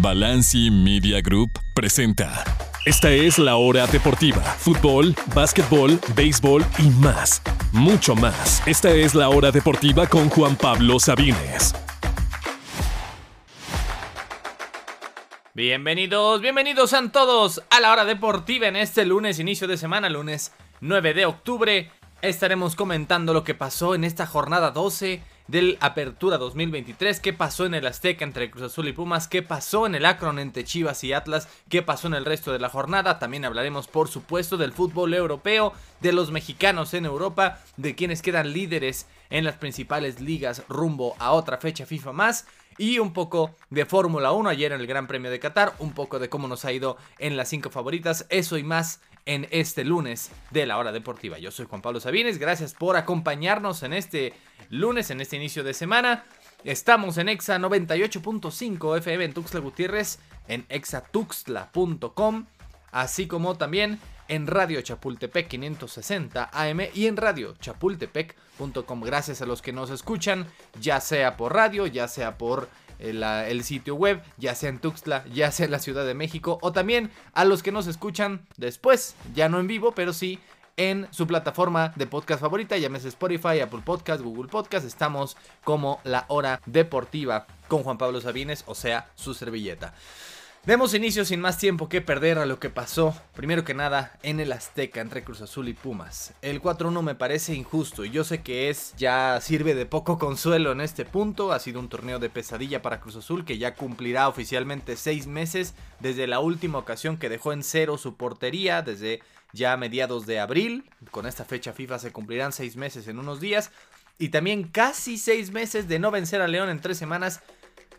Balanci Media Group presenta. Esta es la hora deportiva. Fútbol, básquetbol, béisbol y más. Mucho más. Esta es la hora deportiva con Juan Pablo Sabines. Bienvenidos, bienvenidos a todos a la hora deportiva en este lunes, inicio de semana, lunes 9 de octubre. Estaremos comentando lo que pasó en esta jornada 12 del Apertura 2023, qué pasó en el Azteca entre Cruz Azul y Pumas, qué pasó en el Akron entre Chivas y Atlas, qué pasó en el resto de la jornada. También hablaremos, por supuesto, del fútbol europeo, de los mexicanos en Europa, de quienes quedan líderes en las principales ligas rumbo a otra fecha FIFA más y un poco de Fórmula 1 ayer en el Gran Premio de Qatar, un poco de cómo nos ha ido en las cinco favoritas, eso y más en este lunes de la hora deportiva. Yo soy Juan Pablo Sabines, gracias por acompañarnos en este lunes, en este inicio de semana. Estamos en Exa 98.5 FM en Tuxtla Gutiérrez, en exatuxtla.com, así como también en Radio Chapultepec 560 AM y en Radio Chapultepec.com. Gracias a los que nos escuchan, ya sea por radio, ya sea por el, sitio web, ya sea en Tuxtla, ya sea en la Ciudad de México, o también a los que nos escuchan después, ya no en vivo, pero sí en su plataforma de podcast favorita, llámese Spotify, Apple Podcast, Google Podcast, estamos como la hora deportiva con Juan Pablo Sabines, o sea, su servilleta. Demos inicio sin más tiempo que perder a lo que pasó, primero que nada, en el Azteca entre Cruz Azul y Pumas. El 4-1 me parece injusto y yo sé que es, ya sirve de poco consuelo en este punto. Ha sido un torneo de pesadilla para Cruz Azul que ya cumplirá oficialmente seis meses desde la última ocasión que dejó en cero su portería, desde ya mediados de abril. Con esta fecha FIFA se cumplirán seis meses en unos días. Y también casi seis meses de no vencer a León en tres semanas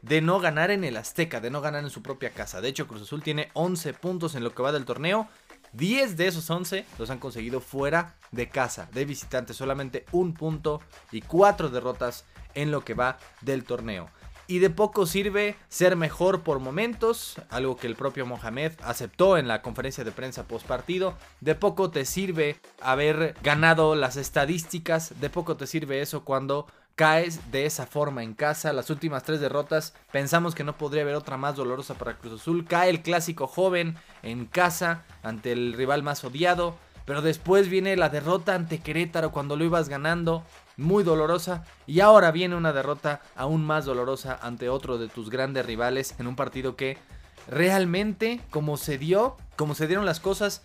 de no ganar en el Azteca, de no ganar en su propia casa. De hecho, Cruz Azul tiene 11 puntos en lo que va del torneo. 10 de esos 11 los han conseguido fuera de casa, de visitante. Solamente un punto y cuatro derrotas en lo que va del torneo. Y de poco sirve ser mejor por momentos, algo que el propio Mohamed aceptó en la conferencia de prensa post partido. De poco te sirve haber ganado las estadísticas, de poco te sirve eso cuando caes de esa forma en casa. Las últimas tres derrotas pensamos que no podría haber otra más dolorosa para Cruz Azul. Cae el clásico joven en casa ante el rival más odiado. Pero después viene la derrota ante Querétaro cuando lo ibas ganando. Muy dolorosa. Y ahora viene una derrota aún más dolorosa ante otro de tus grandes rivales en un partido que realmente, como se dio, como se dieron las cosas,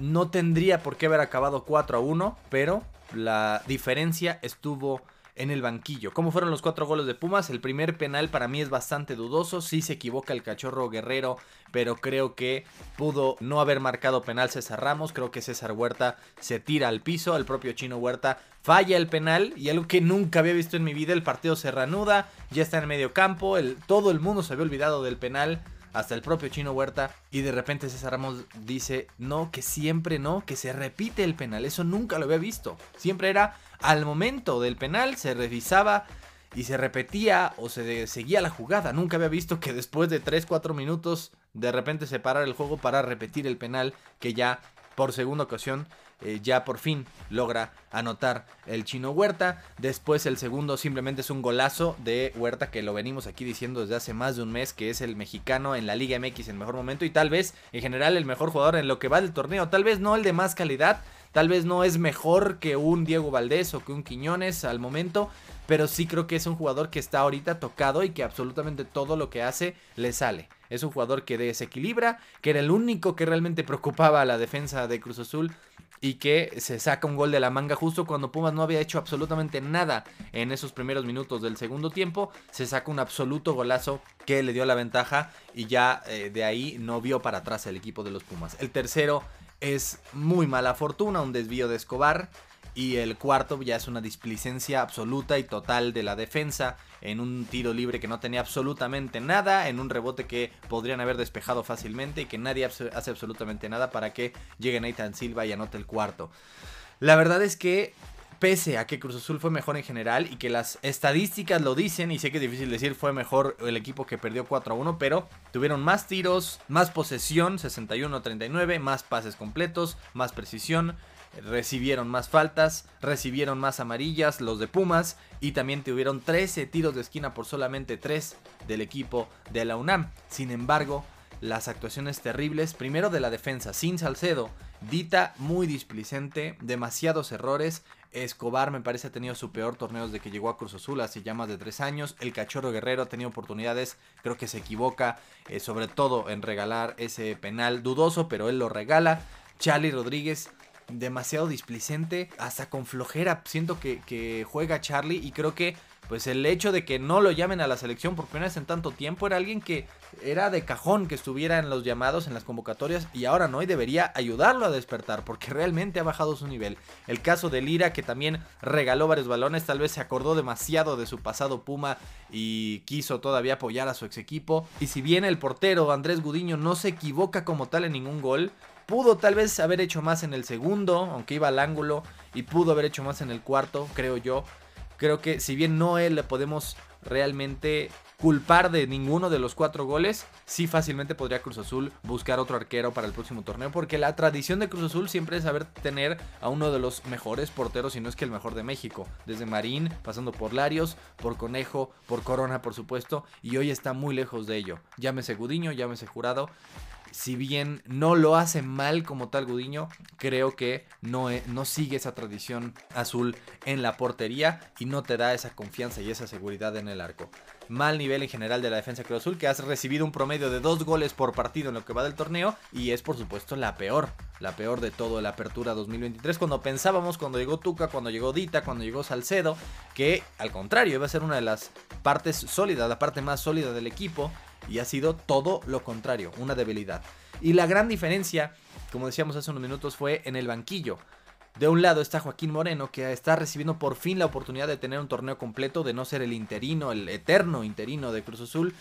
no tendría por qué haber acabado 4 a 1. Pero la diferencia estuvo en el banquillo. ¿Cómo fueron los cuatro goles de Pumas? El primer penal para mí es bastante dudoso. Sí se equivoca el cachorro guerrero, pero creo que pudo no haber marcado penal César Ramos. Creo que César Huerta se tira al piso. El propio Chino Huerta falla el penal y algo que nunca había visto en mi vida. El partido se reanuda, ya está en medio campo. El, todo el mundo se había olvidado del penal hasta el propio Chino Huerta, y de repente César Ramos dice, no, que siempre no, que se repite el penal, eso nunca lo había visto, siempre era al momento del penal, se revisaba y se repetía o se seguía la jugada, nunca había visto que después de 3-4 minutos de repente se parara el juego para repetir el penal que ya por segunda ocasión eh, ya por fin logra anotar el chino Huerta. Después el segundo simplemente es un golazo de Huerta que lo venimos aquí diciendo desde hace más de un mes que es el mexicano en la Liga MX en mejor momento y tal vez en general el mejor jugador en lo que va del torneo. Tal vez no el de más calidad, tal vez no es mejor que un Diego Valdés o que un Quiñones al momento, pero sí creo que es un jugador que está ahorita tocado y que absolutamente todo lo que hace le sale. Es un jugador que desequilibra, que era el único que realmente preocupaba a la defensa de Cruz Azul y que se saca un gol de la manga justo cuando Pumas no había hecho absolutamente nada en esos primeros minutos del segundo tiempo. Se saca un absoluto golazo que le dio la ventaja y ya eh, de ahí no vio para atrás el equipo de los Pumas. El tercero es muy mala fortuna, un desvío de Escobar. Y el cuarto ya es una displicencia absoluta y total de la defensa en un tiro libre que no tenía absolutamente nada, en un rebote que podrían haber despejado fácilmente y que nadie hace absolutamente nada para que llegue Nathan Silva y anote el cuarto. La verdad es que pese a que Cruz Azul fue mejor en general y que las estadísticas lo dicen, y sé que es difícil decir fue mejor el equipo que perdió 4 a 1, pero tuvieron más tiros, más posesión, 61 a 39, más pases completos, más precisión, recibieron más faltas, recibieron más amarillas los de Pumas y también tuvieron 13 tiros de esquina por solamente 3 del equipo de la UNAM. Sin embargo, las actuaciones terribles, primero de la defensa sin Salcedo, Dita muy displicente, demasiados errores, Escobar me parece ha tenido su peor torneo desde que llegó a Cruz Azul hace ya más de tres años. El Cachorro Guerrero ha tenido oportunidades, creo que se equivoca, eh, sobre todo en regalar ese penal dudoso, pero él lo regala. Charlie Rodríguez demasiado displicente, hasta con flojera. Siento que, juega Charlie y creo que pues el hecho de que no lo llamen a la selección por primera vez en tanto tiempo era alguien que era de cajón que estuviera en los llamados, en las convocatorias y ahora no y debería ayudarlo a despertar porque realmente ha bajado su nivel. El caso de Lira que también regaló varios balones, tal vez se acordó demasiado de su pasado Puma y quiso todavía apoyar a su ex equipo. Y si bien el portero Andrés Gudiño no se equivoca como tal en ningún gol, Pudo tal vez haber hecho más en el segundo, aunque iba al ángulo, y pudo haber hecho más en el cuarto, creo yo. Creo que si bien no le podemos realmente culpar de ninguno de los cuatro goles, sí fácilmente podría Cruz Azul buscar otro arquero para el próximo torneo, porque la tradición de Cruz Azul siempre es saber tener a uno de los mejores porteros, si no es que el mejor de México, desde Marín, pasando por Larios, por Conejo, por Corona, por supuesto, y hoy está muy lejos de ello. Llámese Gudiño, llámese Jurado, si bien no lo hace mal como tal Gudiño, creo que no, no, sigue esa tradición azul en la portería y no te da esa confianza y esa seguridad en el arco. Mal nivel en general de la defensa Cruz Azul, que has recibido un promedio de dos goles por partido en lo que va del torneo y es por supuesto la peor, la peor de todo la apertura 2023, cuando pensábamos cuando llegó Tuca, cuando llegó Dita, cuando llegó Salcedo, que al contrario iba a ser una de las partes sólidas, la parte más sólida del equipo y ha sido todo lo contrario, una debilidad. Y la gran diferencia, como decíamos hace unos minutos, fue en el banquillo. De un lado está Joaquín Moreno, que está recibiendo por fin la oportunidad de tener un torneo completo, de no ser el interino, el eterno interino de Cruz Azul,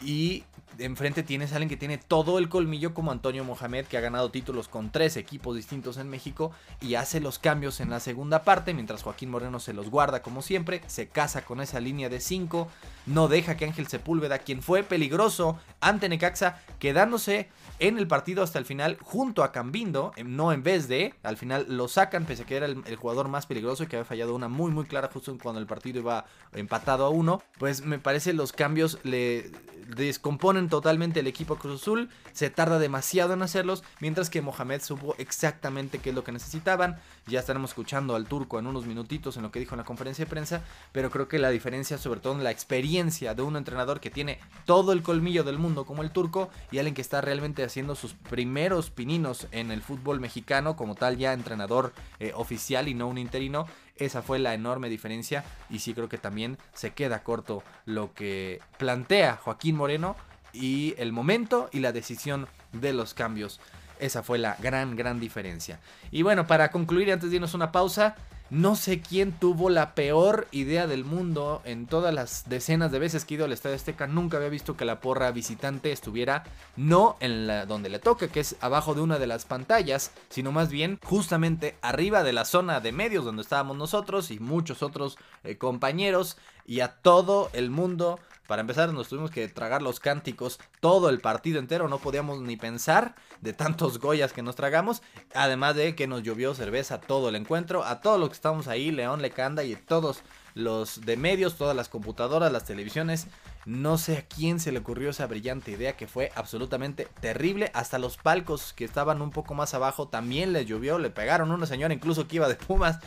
y enfrente tienes a alguien que tiene todo el colmillo como Antonio Mohamed, que ha ganado títulos con tres equipos distintos en México y hace los cambios en la segunda parte, mientras Joaquín Moreno se los guarda como siempre, se casa con esa línea de cinco, no deja que Ángel Sepúlveda, quien fue peligroso ante Necaxa, quedándose en el partido hasta el final junto a Cambindo, em, no en vez de, al final lo sacan pese a que era el, jugador más peligroso y que había fallado una muy muy clara justo cuando el partido iba empatado a uno, pues me parece los cambios le descomponen totalmente el equipo Cruz Azul, se tarda demasiado en hacerlos, mientras que Mohamed supo exactamente qué es lo que necesitaban, ya estaremos escuchando al turco en unos minutitos en lo que dijo en la conferencia de prensa, pero creo que la diferencia sobre todo en la experiencia de un entrenador que tiene todo el colmillo del mundo como el turco y alguien que está realmente haciendo sus primeros pininos en el fútbol mexicano, como tal ya entrenador eh, oficial y no un interino. Esa fue la enorme diferencia y sí creo que también se queda corto lo que plantea Joaquín Moreno y el momento y la decisión de los cambios. Esa fue la gran, gran diferencia. Y bueno, para concluir, antes de irnos una pausa, no sé quién tuvo la peor idea del mundo en todas las decenas de veces que he ido al Estadio Azteca. Nunca había visto que la porra visitante estuviera no en la donde le toca, que es abajo de una de las pantallas, sino más bien justamente arriba de la zona de medios donde estábamos nosotros y muchos otros eh, compañeros y a todo el mundo para empezar, nos tuvimos que tragar los cánticos todo el partido entero, no podíamos ni pensar de tantos Goyas que nos tragamos, además de que nos llovió cerveza todo el encuentro, a todos los que estamos ahí, León Lecanda y todos los de medios, todas las computadoras, las televisiones, no sé a quién se le ocurrió esa brillante idea que fue absolutamente terrible. Hasta los palcos que estaban un poco más abajo también les llovió. Le pegaron una señora incluso que iba de Pumas.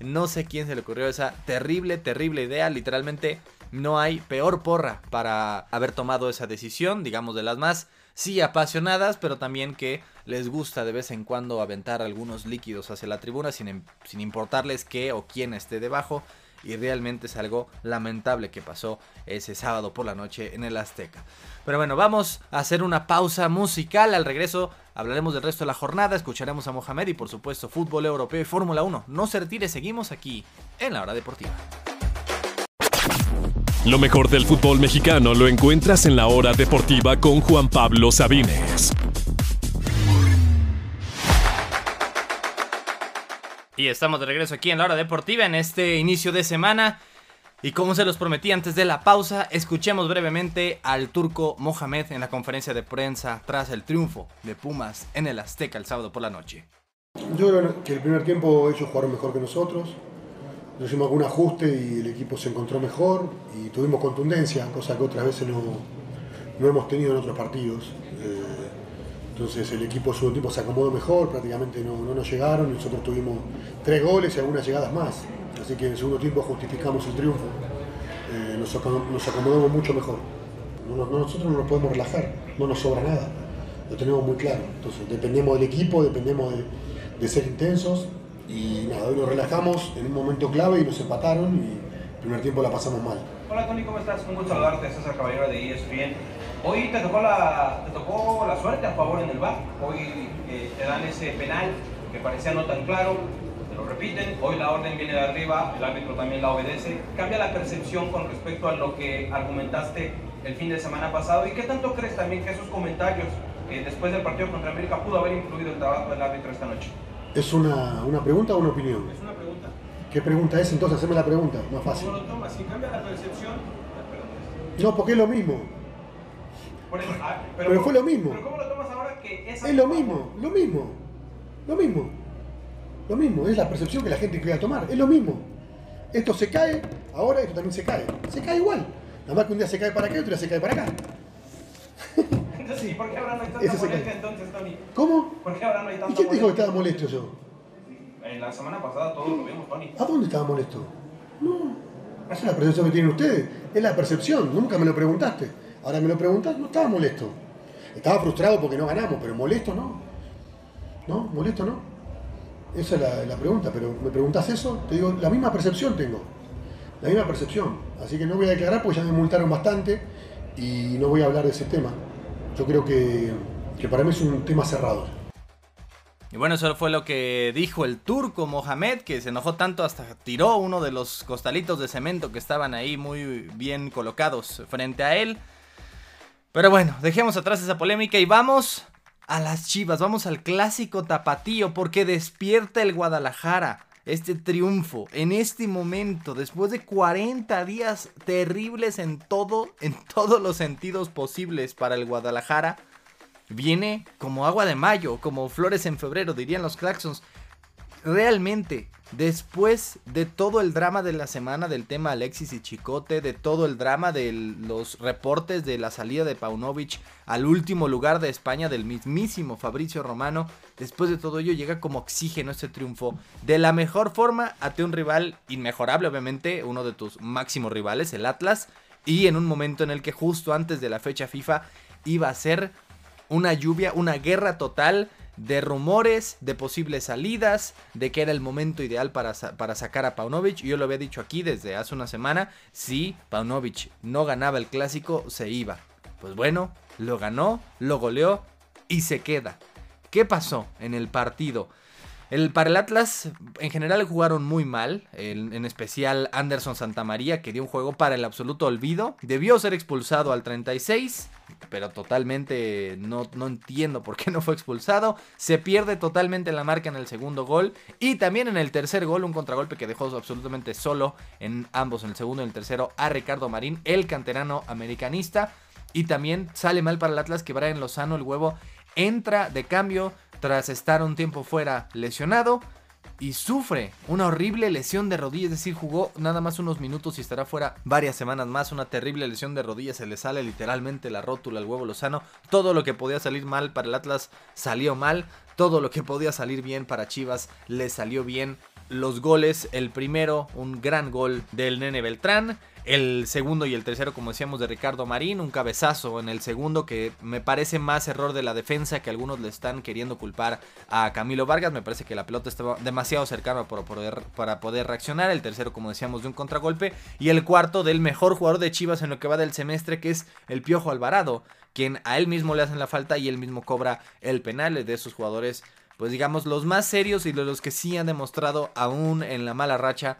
No sé quién se le ocurrió esa terrible, terrible idea. Literalmente no hay peor porra para haber tomado esa decisión, digamos de las más, sí apasionadas, pero también que les gusta de vez en cuando aventar algunos líquidos hacia la tribuna sin, sin importarles qué o quién esté debajo. Y realmente es algo lamentable que pasó ese sábado por la noche en el Azteca. Pero bueno, vamos a hacer una pausa musical. Al regreso hablaremos del resto de la jornada, escucharemos a Mohamed y por supuesto fútbol europeo y Fórmula 1. No se retire, seguimos aquí en la hora deportiva. Lo mejor del fútbol mexicano lo encuentras en la hora deportiva con Juan Pablo Sabines. Y estamos de regreso aquí en la hora deportiva en este inicio de semana. Y como se los prometí antes de la pausa, escuchemos brevemente al turco Mohamed en la conferencia de prensa tras el triunfo de Pumas en el Azteca el sábado por la noche. Yo creo que el primer tiempo ellos jugaron mejor que nosotros. Nos hicimos algún ajuste y el equipo se encontró mejor y tuvimos contundencia, cosa que otras veces no, no hemos tenido en otros partidos. Eh, entonces el equipo su tiempo se acomodó mejor, prácticamente no, no nos llegaron, nosotros tuvimos tres goles y algunas llegadas más. Así que en el segundo tiempo justificamos el triunfo. Eh, nos, acomodamos mucho mejor. nosotros no nos podemos relajar, no nos sobra nada. Lo tenemos muy claro. Entonces dependemos del equipo, dependemos de, de ser intensos y nada, hoy nos relajamos en un momento clave y nos empataron y el primer tiempo la pasamos mal. Hola Tony, ¿cómo estás? Un gusto saludarte, César Caballero de ESPN. Hoy te tocó la, te tocó la suerte a favor en el bar. Hoy eh, te dan ese penal que parecía no tan claro, te lo repiten. Hoy la orden viene de arriba, el árbitro también la obedece. ¿Cambia la percepción con respecto a lo que argumentaste el fin de semana pasado? ¿Y qué tanto crees también que esos comentarios eh, después del partido contra América pudo haber influido el trabajo del árbitro esta noche? ¿Es una, una pregunta o una opinión? Es una pregunta. ¿Qué pregunta es entonces? Haceme la pregunta, más fácil. ¿Cómo lo tomas? Si cambia la percepción, No, porque es lo mismo. Ah, pero, fue lo mismo. ¿Pero cómo lo tomas ahora que es Es lo mismo, lo mismo. Lo mismo. Lo mismo, es la percepción que la gente quiere tomar. Es lo mismo. Esto se cae, ahora esto también se cae. Se cae igual. Nada más que un día se cae para acá y otro día se cae para acá. Entonces, ¿por qué ahora no hay tanta molestia entonces, Tony? ¿Cómo? ¿Por qué ahora no hay tanta ¿Y quién te dijo que estaba molesto yo? En la semana pasada todos lo vimos, Tony. ¿A dónde estaba molesto? No. Esa es la percepción que tienen ustedes. Es la percepción. Nunca me lo preguntaste. Ahora me lo preguntas, no estaba molesto. Estaba frustrado porque no ganamos, pero molesto no. ¿No? ¿Molesto no? Esa es la, pregunta, pero me preguntas eso, te digo, la misma percepción tengo. La misma percepción. Así que no voy a declarar porque ya me multaron bastante y no voy a hablar de ese tema. Yo creo que, que para mí es un tema cerrado. Y bueno, eso fue lo que dijo el turco Mohamed, que se enojó tanto hasta tiró uno de los costalitos de cemento que estaban ahí muy bien colocados frente a él. Pero bueno, dejemos atrás esa polémica y vamos a las chivas, vamos al clásico tapatío porque despierta el Guadalajara. Este triunfo en este momento, después de 40 días terribles en todo, en todos los sentidos posibles para el Guadalajara, viene como agua de mayo, como flores en febrero, dirían los Claxons realmente, después de todo el drama de la semana del tema Alexis y Chicote, de todo el drama de los reportes de la salida de Paunovic al último lugar de España del mismísimo Fabricio Romano, después de todo ello llega como oxígeno este triunfo. De la mejor forma ante un rival inmejorable, obviamente, uno de tus máximos rivales, el Atlas, y en un momento en el que justo antes de la fecha FIFA iba a ser una lluvia, una guerra total de rumores, de posibles salidas, de que era el momento ideal para, para, sacar a Paunovic. Yo lo había dicho aquí desde hace una semana, si Paunovic no ganaba el clásico, se iba. Pues bueno, lo ganó, lo goleó y se queda. ¿Qué pasó en el partido? El, para el Atlas, en general jugaron muy mal, en especial Anderson Santamaría, que dio un juego para el absoluto olvido. Debió ser expulsado al 36, pero totalmente no, no entiendo por qué no fue expulsado. Se pierde totalmente la marca en el segundo gol y también en el tercer gol, un contragolpe que dejó absolutamente solo en ambos, en el segundo y el tercero, a Ricardo Marín, el canterano americanista. Y también sale mal para el Atlas que Brian Lozano, el huevo, entra de cambio tras estar un tiempo fuera lesionado y sufre una horrible lesión de rodilla, es decir, jugó nada más unos minutos y estará fuera varias semanas más, una terrible lesión de rodilla, se le sale literalmente la rótula al huevo Lozano, todo lo que podía salir mal para el Atlas salió mal, todo lo que podía salir bien para Chivas le salió bien, los goles, el primero, un gran gol del Nene Beltrán, el segundo y el tercero, como decíamos, de Ricardo Marín. Un cabezazo en el segundo que me parece más error de la defensa que algunos le están queriendo culpar a Camilo Vargas. Me parece que la pelota estaba demasiado cercana para poder, para poder reaccionar. El tercero, como decíamos, de un contragolpe. Y el cuarto del mejor jugador de Chivas en lo que va del semestre, que es el Piojo Alvarado. Quien a él mismo le hacen la falta y él mismo cobra el penal de esos jugadores pues digamos, los más serios y los que sí han demostrado aún en la mala racha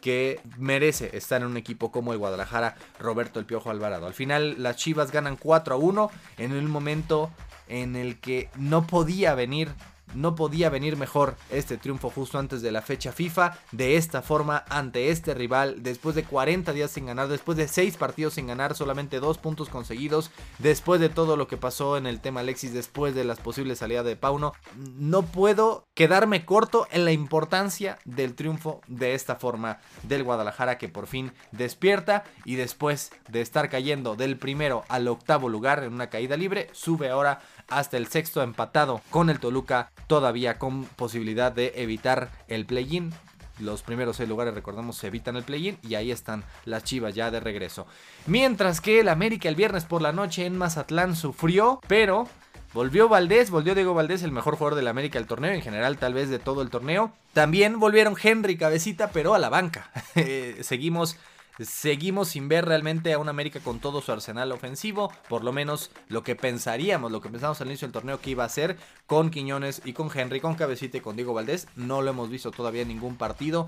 que merece estar en un equipo como el Guadalajara, Roberto el Piojo Alvarado. Al final las Chivas ganan 4 a 1 en un momento en el que no podía venir no podía venir mejor este triunfo justo antes de la fecha FIFA, de esta forma ante este rival, después de 40 días sin ganar, después de 6 partidos sin ganar, solamente 2 puntos conseguidos, después de todo lo que pasó en el tema Alexis, después de las posibles salidas de Pauno, no puedo quedarme corto en la importancia del triunfo de esta forma del Guadalajara que por fin despierta y después de estar cayendo del primero al octavo lugar en una caída libre, sube ahora hasta el sexto empatado con el Toluca, todavía con posibilidad de evitar el play-in. Los primeros seis lugares, recordemos, se evitan el play-in y ahí están las chivas ya de regreso. Mientras que el América el viernes por la noche en Mazatlán sufrió, pero Volvió Valdés, volvió Diego Valdés, el mejor jugador del América del torneo, en general tal vez de todo el torneo. También volvieron Henry Cabecita, pero a la banca. seguimos Seguimos sin ver realmente a un América con todo su arsenal ofensivo, por lo menos lo que pensaríamos, lo que pensamos al inicio del torneo que iba a ser con Quiñones y con Henry, con Cabecita y con Diego Valdés. No lo hemos visto todavía en ningún partido.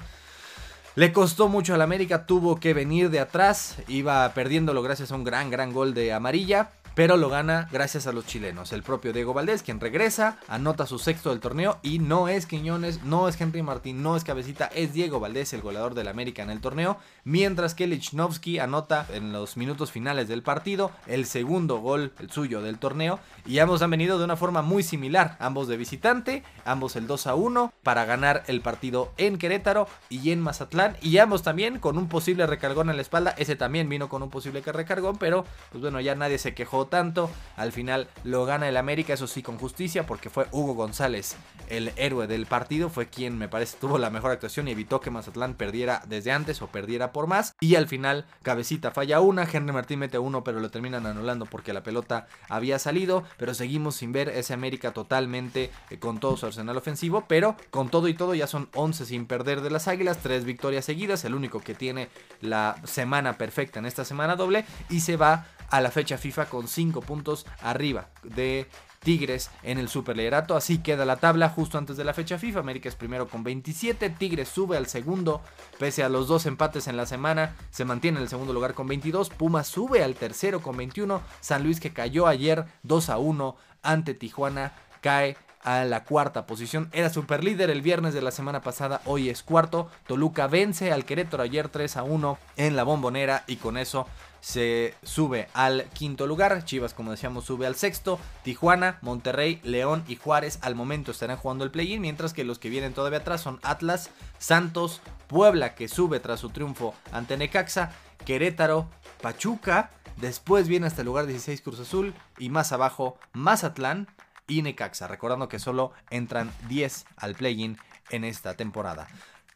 Le costó mucho al América, tuvo que venir de atrás, iba perdiéndolo gracias a un gran, gran gol de amarilla pero lo gana gracias a los chilenos. El propio Diego Valdés, quien regresa, anota su sexto del torneo y no es Quiñones, no es Henry Martín, no es Cabecita, es Diego Valdés, el goleador del América en el torneo, mientras que Lichnowsky anota en los minutos finales del partido el segundo gol, el suyo del torneo, y ambos han venido de una forma muy similar, ambos de visitante, ambos el 2 a 1 para ganar el partido en Querétaro y en Mazatlán, y ambos también con un posible recargón en la espalda, ese también vino con un posible recargón, pero pues bueno, ya nadie se quejó tanto. Al final lo gana el América, eso sí, con justicia, porque fue Hugo González el héroe del partido. Fue quien me parece tuvo la mejor actuación y evitó que Mazatlán perdiera desde antes o perdiera por más. Y al final, Cabecita falla una, Henry Martín mete uno, pero lo terminan anulando porque la pelota había salido. Pero seguimos sin ver ese América totalmente eh, con todo su arsenal ofensivo. Pero con todo y todo ya son 11 sin perder de las Águilas, 3 victorias seguidas, el único que tiene la semana perfecta en esta semana doble. Y se va a la fecha FIFA con 5 puntos arriba de Tigres en el Superliderato. Así queda la tabla justo antes de la fecha FIFA. América es primero con 27. Tigres sube al segundo. Pese a los dos empates en la semana, se mantiene en el segundo lugar con 22. Puma sube al tercero con 21. San Luis que cayó ayer 2 a 1 ante Tijuana cae a la cuarta posición. Era super líder el viernes de la semana pasada, hoy es cuarto. Toluca vence al Querétaro ayer 3 a 1 en la bombonera y con eso se sube al quinto lugar. Chivas, como decíamos, sube al sexto. Tijuana, Monterrey, León y Juárez al momento estarán jugando el play-in, mientras que los que vienen todavía atrás son Atlas, Santos, Puebla, que sube tras su triunfo ante Necaxa, Querétaro, Pachuca. Después viene hasta el lugar 16 Cruz Azul y más abajo Mazatlán y Necaxa. Recordando que solo entran 10 al play-in en esta temporada.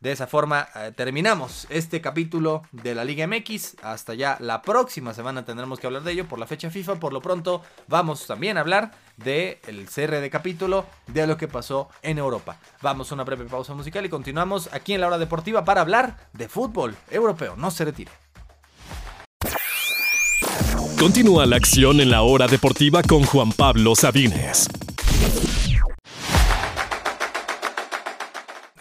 De esa forma eh, terminamos este capítulo de la Liga MX. Hasta ya la próxima semana tendremos que hablar de ello por la fecha FIFA. Por lo pronto vamos también a hablar del el cierre de capítulo de lo que pasó en Europa. Vamos a una breve pausa musical y continuamos aquí en la hora deportiva para hablar de fútbol europeo. No se retire. Continúa la acción en la hora deportiva con Juan Pablo Sabines.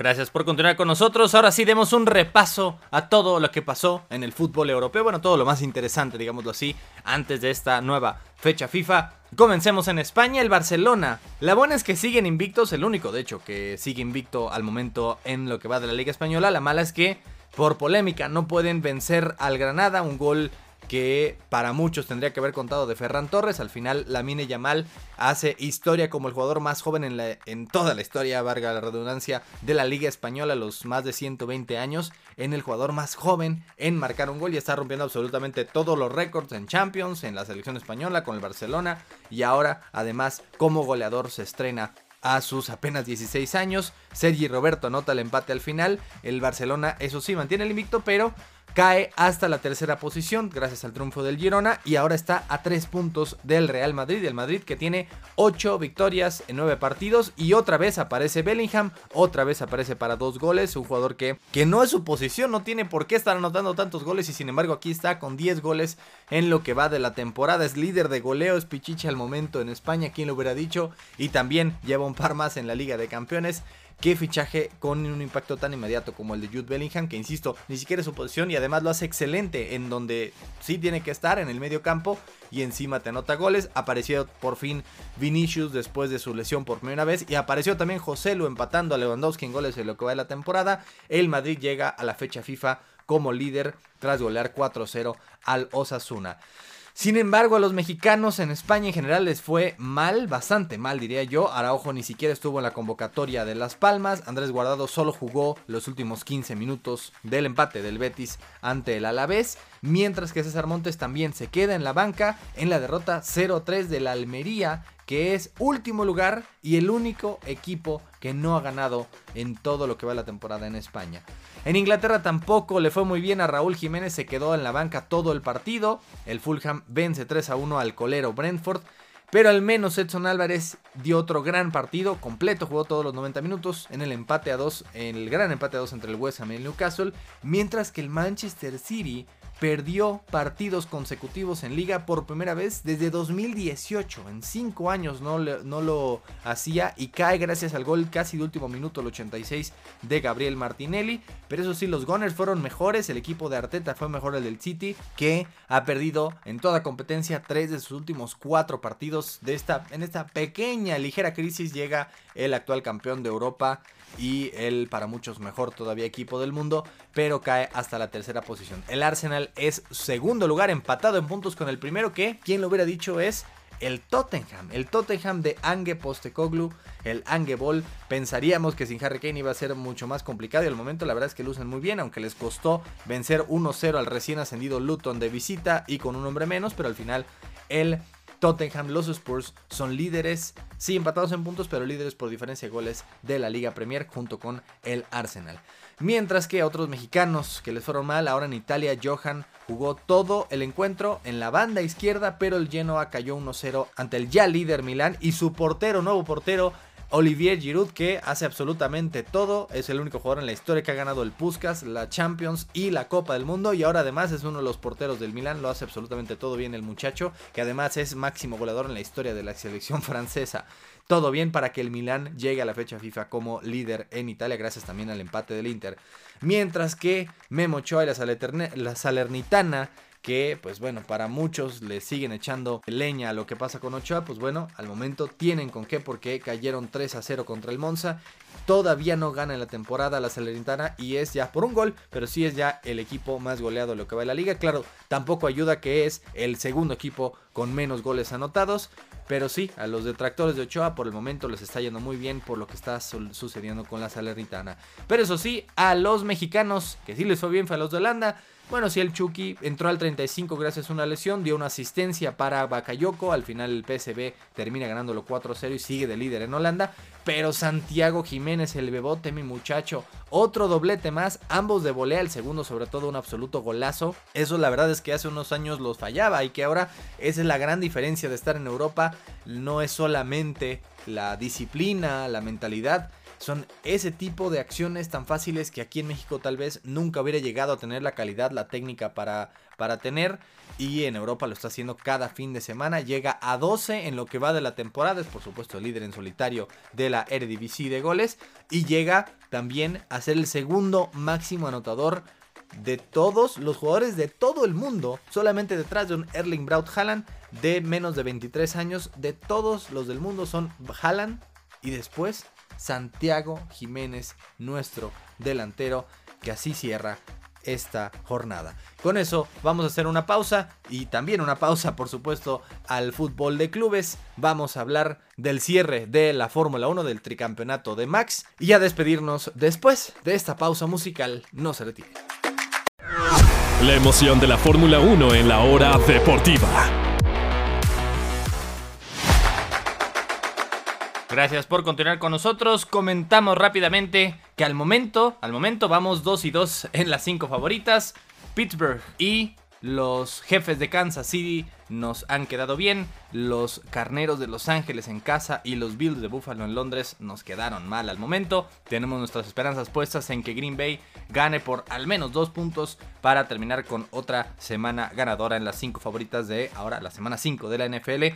Gracias por continuar con nosotros. Ahora sí, demos un repaso a todo lo que pasó en el fútbol europeo. Bueno, todo lo más interesante, digámoslo así, antes de esta nueva fecha FIFA. Comencemos en España, el Barcelona. La buena es que siguen invictos, el único, de hecho, que sigue invicto al momento en lo que va de la Liga Española. La mala es que, por polémica, no pueden vencer al Granada. Un gol que para muchos tendría que haber contado de Ferran Torres. Al final, Lamine Yamal hace historia como el jugador más joven en, toda la historia, valga la redundancia, de la Liga Española a los más de 120 años. En el jugador más joven en marcar un gol y está rompiendo absolutamente todos los récords en Champions, en la selección española, con el Barcelona. Y ahora, además, como goleador se estrena a sus apenas 16 años. Sergi Roberto anota el empate al final. El Barcelona, eso sí, mantiene el invicto, pero cae hasta la tercera posición gracias al triunfo del Girona y ahora está a 3 puntos del Real Madrid, el Madrid que tiene 8 victorias en 9 partidos y otra vez aparece Bellingham, otra vez aparece para 2 goles, un jugador que, que no es su posición, no tiene por qué estar anotando tantos goles y sin embargo aquí está con 10 goles en lo que va de la temporada, es líder de goleo, es Pichichi al momento en España, quien lo hubiera dicho, y también lleva un par más en la Liga de Campeones. Qué fichaje con un impacto tan inmediato como el de Jude Bellingham, que insisto, ni siquiera es su posición y además lo hace excelente en donde sí tiene que estar, en el medio campo y encima te anota goles. Apareció por fin Vinicius después de su lesión por primera vez y apareció también José Lu empatando a Lewandowski en goles en lo que va de la temporada. El Madrid llega a la fecha FIFA como líder tras golear 4-0 al Osasuna. Sin embargo, a los mexicanos en España en general les fue mal, bastante mal diría yo. Araujo ni siquiera estuvo en la convocatoria de Las Palmas. Andrés Guardado solo jugó los últimos 15 minutos del empate del Betis ante el Alavés. Mientras que César Montes también se queda en la banca en la derrota 0-3 de la Almería que es último lugar y el único equipo que no ha ganado en todo lo que va la temporada en España. En Inglaterra tampoco le fue muy bien a Raúl Jiménez, se quedó en la banca todo el partido. El Fulham vence 3 a 1 al colero Brentford. Pero al menos Edson Álvarez dio otro gran partido, completo, jugó todos los 90 minutos en el empate a 2, en el gran empate a 2 entre el West Ham y el Newcastle, mientras que el Manchester City perdió partidos consecutivos en liga por primera vez desde 2018. En 5 años no, no, lo hacía y cae gracias al gol casi de último minuto, el 86 de Gabriel Martinelli. Pero eso sí, los Gunners fueron mejores. El equipo de Arteta fue mejor el del City, que ha perdido en toda competencia 3 de sus últimos 4 partidos. De esta, en esta pequeña, ligera crisis llega el actual campeón de Europa y el para muchos mejor todavía equipo del mundo, pero cae hasta la tercera posición. El Arsenal es segundo lugar, empatado en puntos con el primero que, quien lo hubiera dicho, es el Tottenham. El Tottenham de Ange Postecoglou, el Ange Ball. Pensaríamos que sin Harry Kane iba a ser mucho más complicado y al momento la verdad es que lucen muy bien, aunque les costó vencer 1-0 al recién ascendido Luton de visita y con un hombre menos, pero al final el Tottenham, los Spurs son líderes, sí empatados en puntos, pero líderes por diferencia de goles de la Liga Premier junto con el Arsenal. Mientras que a otros mexicanos que les fueron mal, ahora en Italia Johan jugó todo el encuentro en la banda izquierda, pero el Genoa cayó 1-0 ante el ya líder Milán y su portero, nuevo portero, Olivier Giroud que hace absolutamente todo, es el único jugador en la historia que ha ganado el Puskas, la Champions y la Copa del Mundo y ahora además es uno de los porteros del Milan, lo hace absolutamente todo bien el muchacho, que además es máximo goleador en la historia de la selección francesa. Todo bien para que el Milan llegue a la fecha FIFA como líder en Italia gracias también al empate del Inter. Mientras que Memo Ochoa y la Salernitana que pues bueno, para muchos le siguen echando leña a lo que pasa con Ochoa, pues bueno, al momento tienen con qué porque cayeron 3 a 0 contra el Monza. Todavía no gana en la temporada la Salernitana y es ya por un gol, pero sí es ya el equipo más goleado de lo que va de la liga. Claro, tampoco ayuda que es el segundo equipo con menos goles anotados, pero sí, a los detractores de Ochoa por el momento les está yendo muy bien por lo que está sucediendo con la Salernitana. Pero eso sí, a los mexicanos, que sí les fue bien, fue los de Holanda, bueno, sí, el Chucky entró al 35 gracias a una lesión, dio una asistencia para Bakayoko. Al final el PSB termina ganándolo 4-0 y sigue de líder en Holanda. Pero Santiago Jiménez, el bebote, mi muchacho, otro doblete más, ambos de volea, el segundo sobre todo un absoluto golazo. Eso la verdad es que hace unos años los fallaba y que ahora esa es la gran diferencia de estar en Europa. No es solamente la disciplina, la mentalidad, son ese tipo de acciones tan fáciles que aquí en México tal vez nunca hubiera llegado a tener la calidad, la técnica para, para tener. Y en Europa lo está haciendo cada fin de semana. Llega a 12 en lo que va de la temporada. Es por supuesto el líder en solitario de la Eredivisie de goles. Y llega también a ser el segundo máximo anotador de todos los jugadores de todo el mundo, solamente detrás de un Erling Braut Haaland de menos de 23 años, de todos los del mundo son Haaland y después Santiago Jiménez, nuestro delantero, que así cierra esta jornada. Con eso vamos a hacer una pausa y también una pausa por supuesto al fútbol de clubes. Vamos a hablar del cierre de la Fórmula 1 del tricampeonato de Max y a despedirnos después de esta pausa musical. No se retire. La emoción de la Fórmula 1 en la hora deportiva. Gracias por continuar con nosotros. Comentamos rápidamente que al momento, al momento vamos 2 y 2 en las 5 favoritas. Pittsburgh y los jefes de Kansas City nos han quedado bien. Los carneros de Los Ángeles en casa y los Bills de Buffalo en Londres nos quedaron mal al momento. Tenemos nuestras esperanzas puestas en que Green Bay gane por al menos dos puntos para terminar con otra semana ganadora en las 5 favoritas de ahora la semana 5 de la NFL.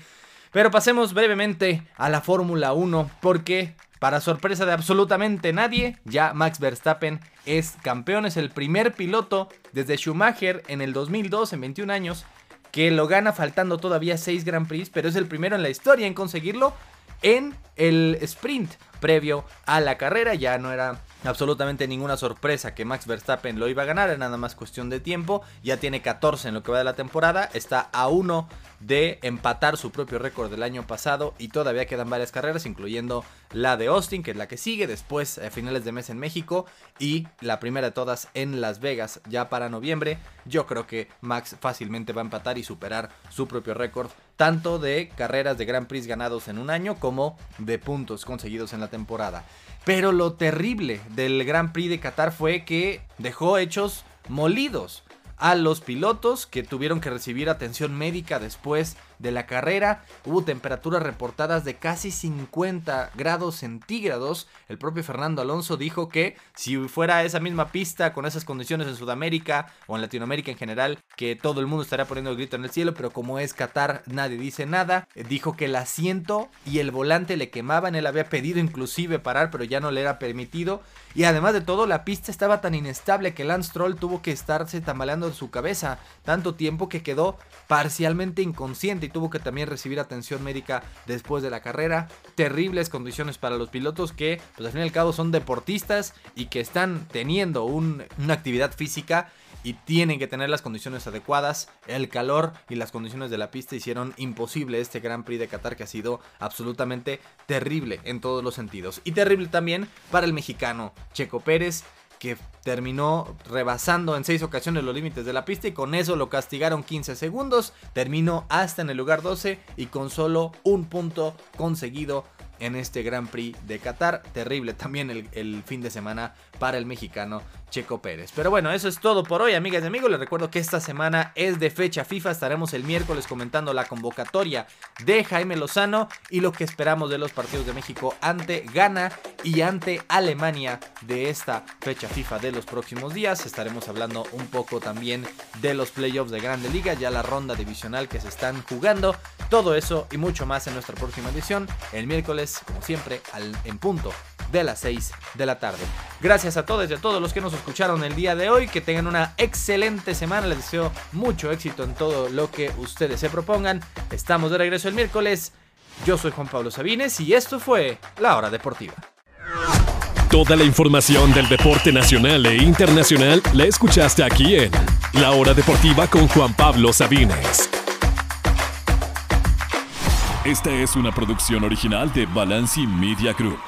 Pero pasemos brevemente a la Fórmula 1 porque para sorpresa de absolutamente nadie, ya Max Verstappen es campeón, es el primer piloto desde Schumacher en el 2002, en 21 años, que lo gana faltando todavía 6 Grand Prix, pero es el primero en la historia en conseguirlo en el sprint previo a la carrera. Ya no era absolutamente ninguna sorpresa que Max Verstappen lo iba a ganar, era nada más cuestión de tiempo. Ya tiene 14 en lo que va de la temporada, está a 1 de empatar su propio récord del año pasado y todavía quedan varias carreras, incluyendo la de Austin, que es la que sigue, después a finales de mes en México y la primera de todas en Las Vegas ya para noviembre. Yo creo que Max fácilmente va a empatar y superar su propio récord, tanto de carreras de Grand Prix ganados en un año como de puntos conseguidos en la temporada. Pero lo terrible del Grand Prix de Qatar fue que dejó hechos molidos a los pilotos que tuvieron que recibir atención médica después de la carrera. Hubo temperaturas reportadas de casi 50 grados centígrados. El propio Fernando Alonso dijo que si fuera esa misma pista con esas condiciones en Sudamérica o en Latinoamérica en general, que todo el mundo estaría poniendo el grito en el cielo, pero como es Qatar nadie dice nada. Dijo que el asiento y el volante le quemaban. Él había pedido inclusive parar, pero ya no le era permitido. Y además de todo, la pista estaba tan inestable que Lance Troll tuvo que estarse tambaleando en su cabeza tanto tiempo que quedó parcialmente inconsciente y tuvo que también recibir atención médica después de la carrera. Terribles condiciones para los pilotos que, pues al fin y al cabo, son deportistas y que están teniendo una actividad física y tienen que tener las condiciones adecuadas. El calor y las condiciones de la pista hicieron imposible este Gran Prix de Qatar que ha sido absolutamente terrible en todos los sentidos. Y terrible también para el mexicano Checo Pérez que terminó rebasando en seis ocasiones los límites de la pista y con eso lo castigaron 15 segundos. Terminó hasta en el lugar 12 y con solo un punto conseguido en este Gran Prix de Qatar. Terrible también el, fin de semana para el mexicano Checo Pérez. Pero bueno, eso es todo por hoy, amigas y amigos. Les recuerdo que esta semana es de fecha FIFA. Estaremos el miércoles comentando la convocatoria de Jaime Lozano y lo que esperamos de los partidos de México ante Ghana y ante Alemania de esta fecha FIFA de los próximos días. Estaremos hablando un poco también de los playoffs de Grande Liga, ya la ronda divisional que se están jugando. Todo eso y mucho más en nuestra próxima edición, el miércoles, como siempre, al, en punto de las 6 de la tarde. Gracias a todos y a todos los que nos escucharon el día de hoy, que tengan una excelente semana, les deseo mucho éxito en todo lo que ustedes se propongan. Estamos de regreso el miércoles, yo soy Juan Pablo Sabines y esto fue La Hora Deportiva. Toda la información del deporte nacional e internacional la escuchaste aquí en La Hora Deportiva con Juan Pablo Sabines. Esta es una producción original de Balanci Media Group.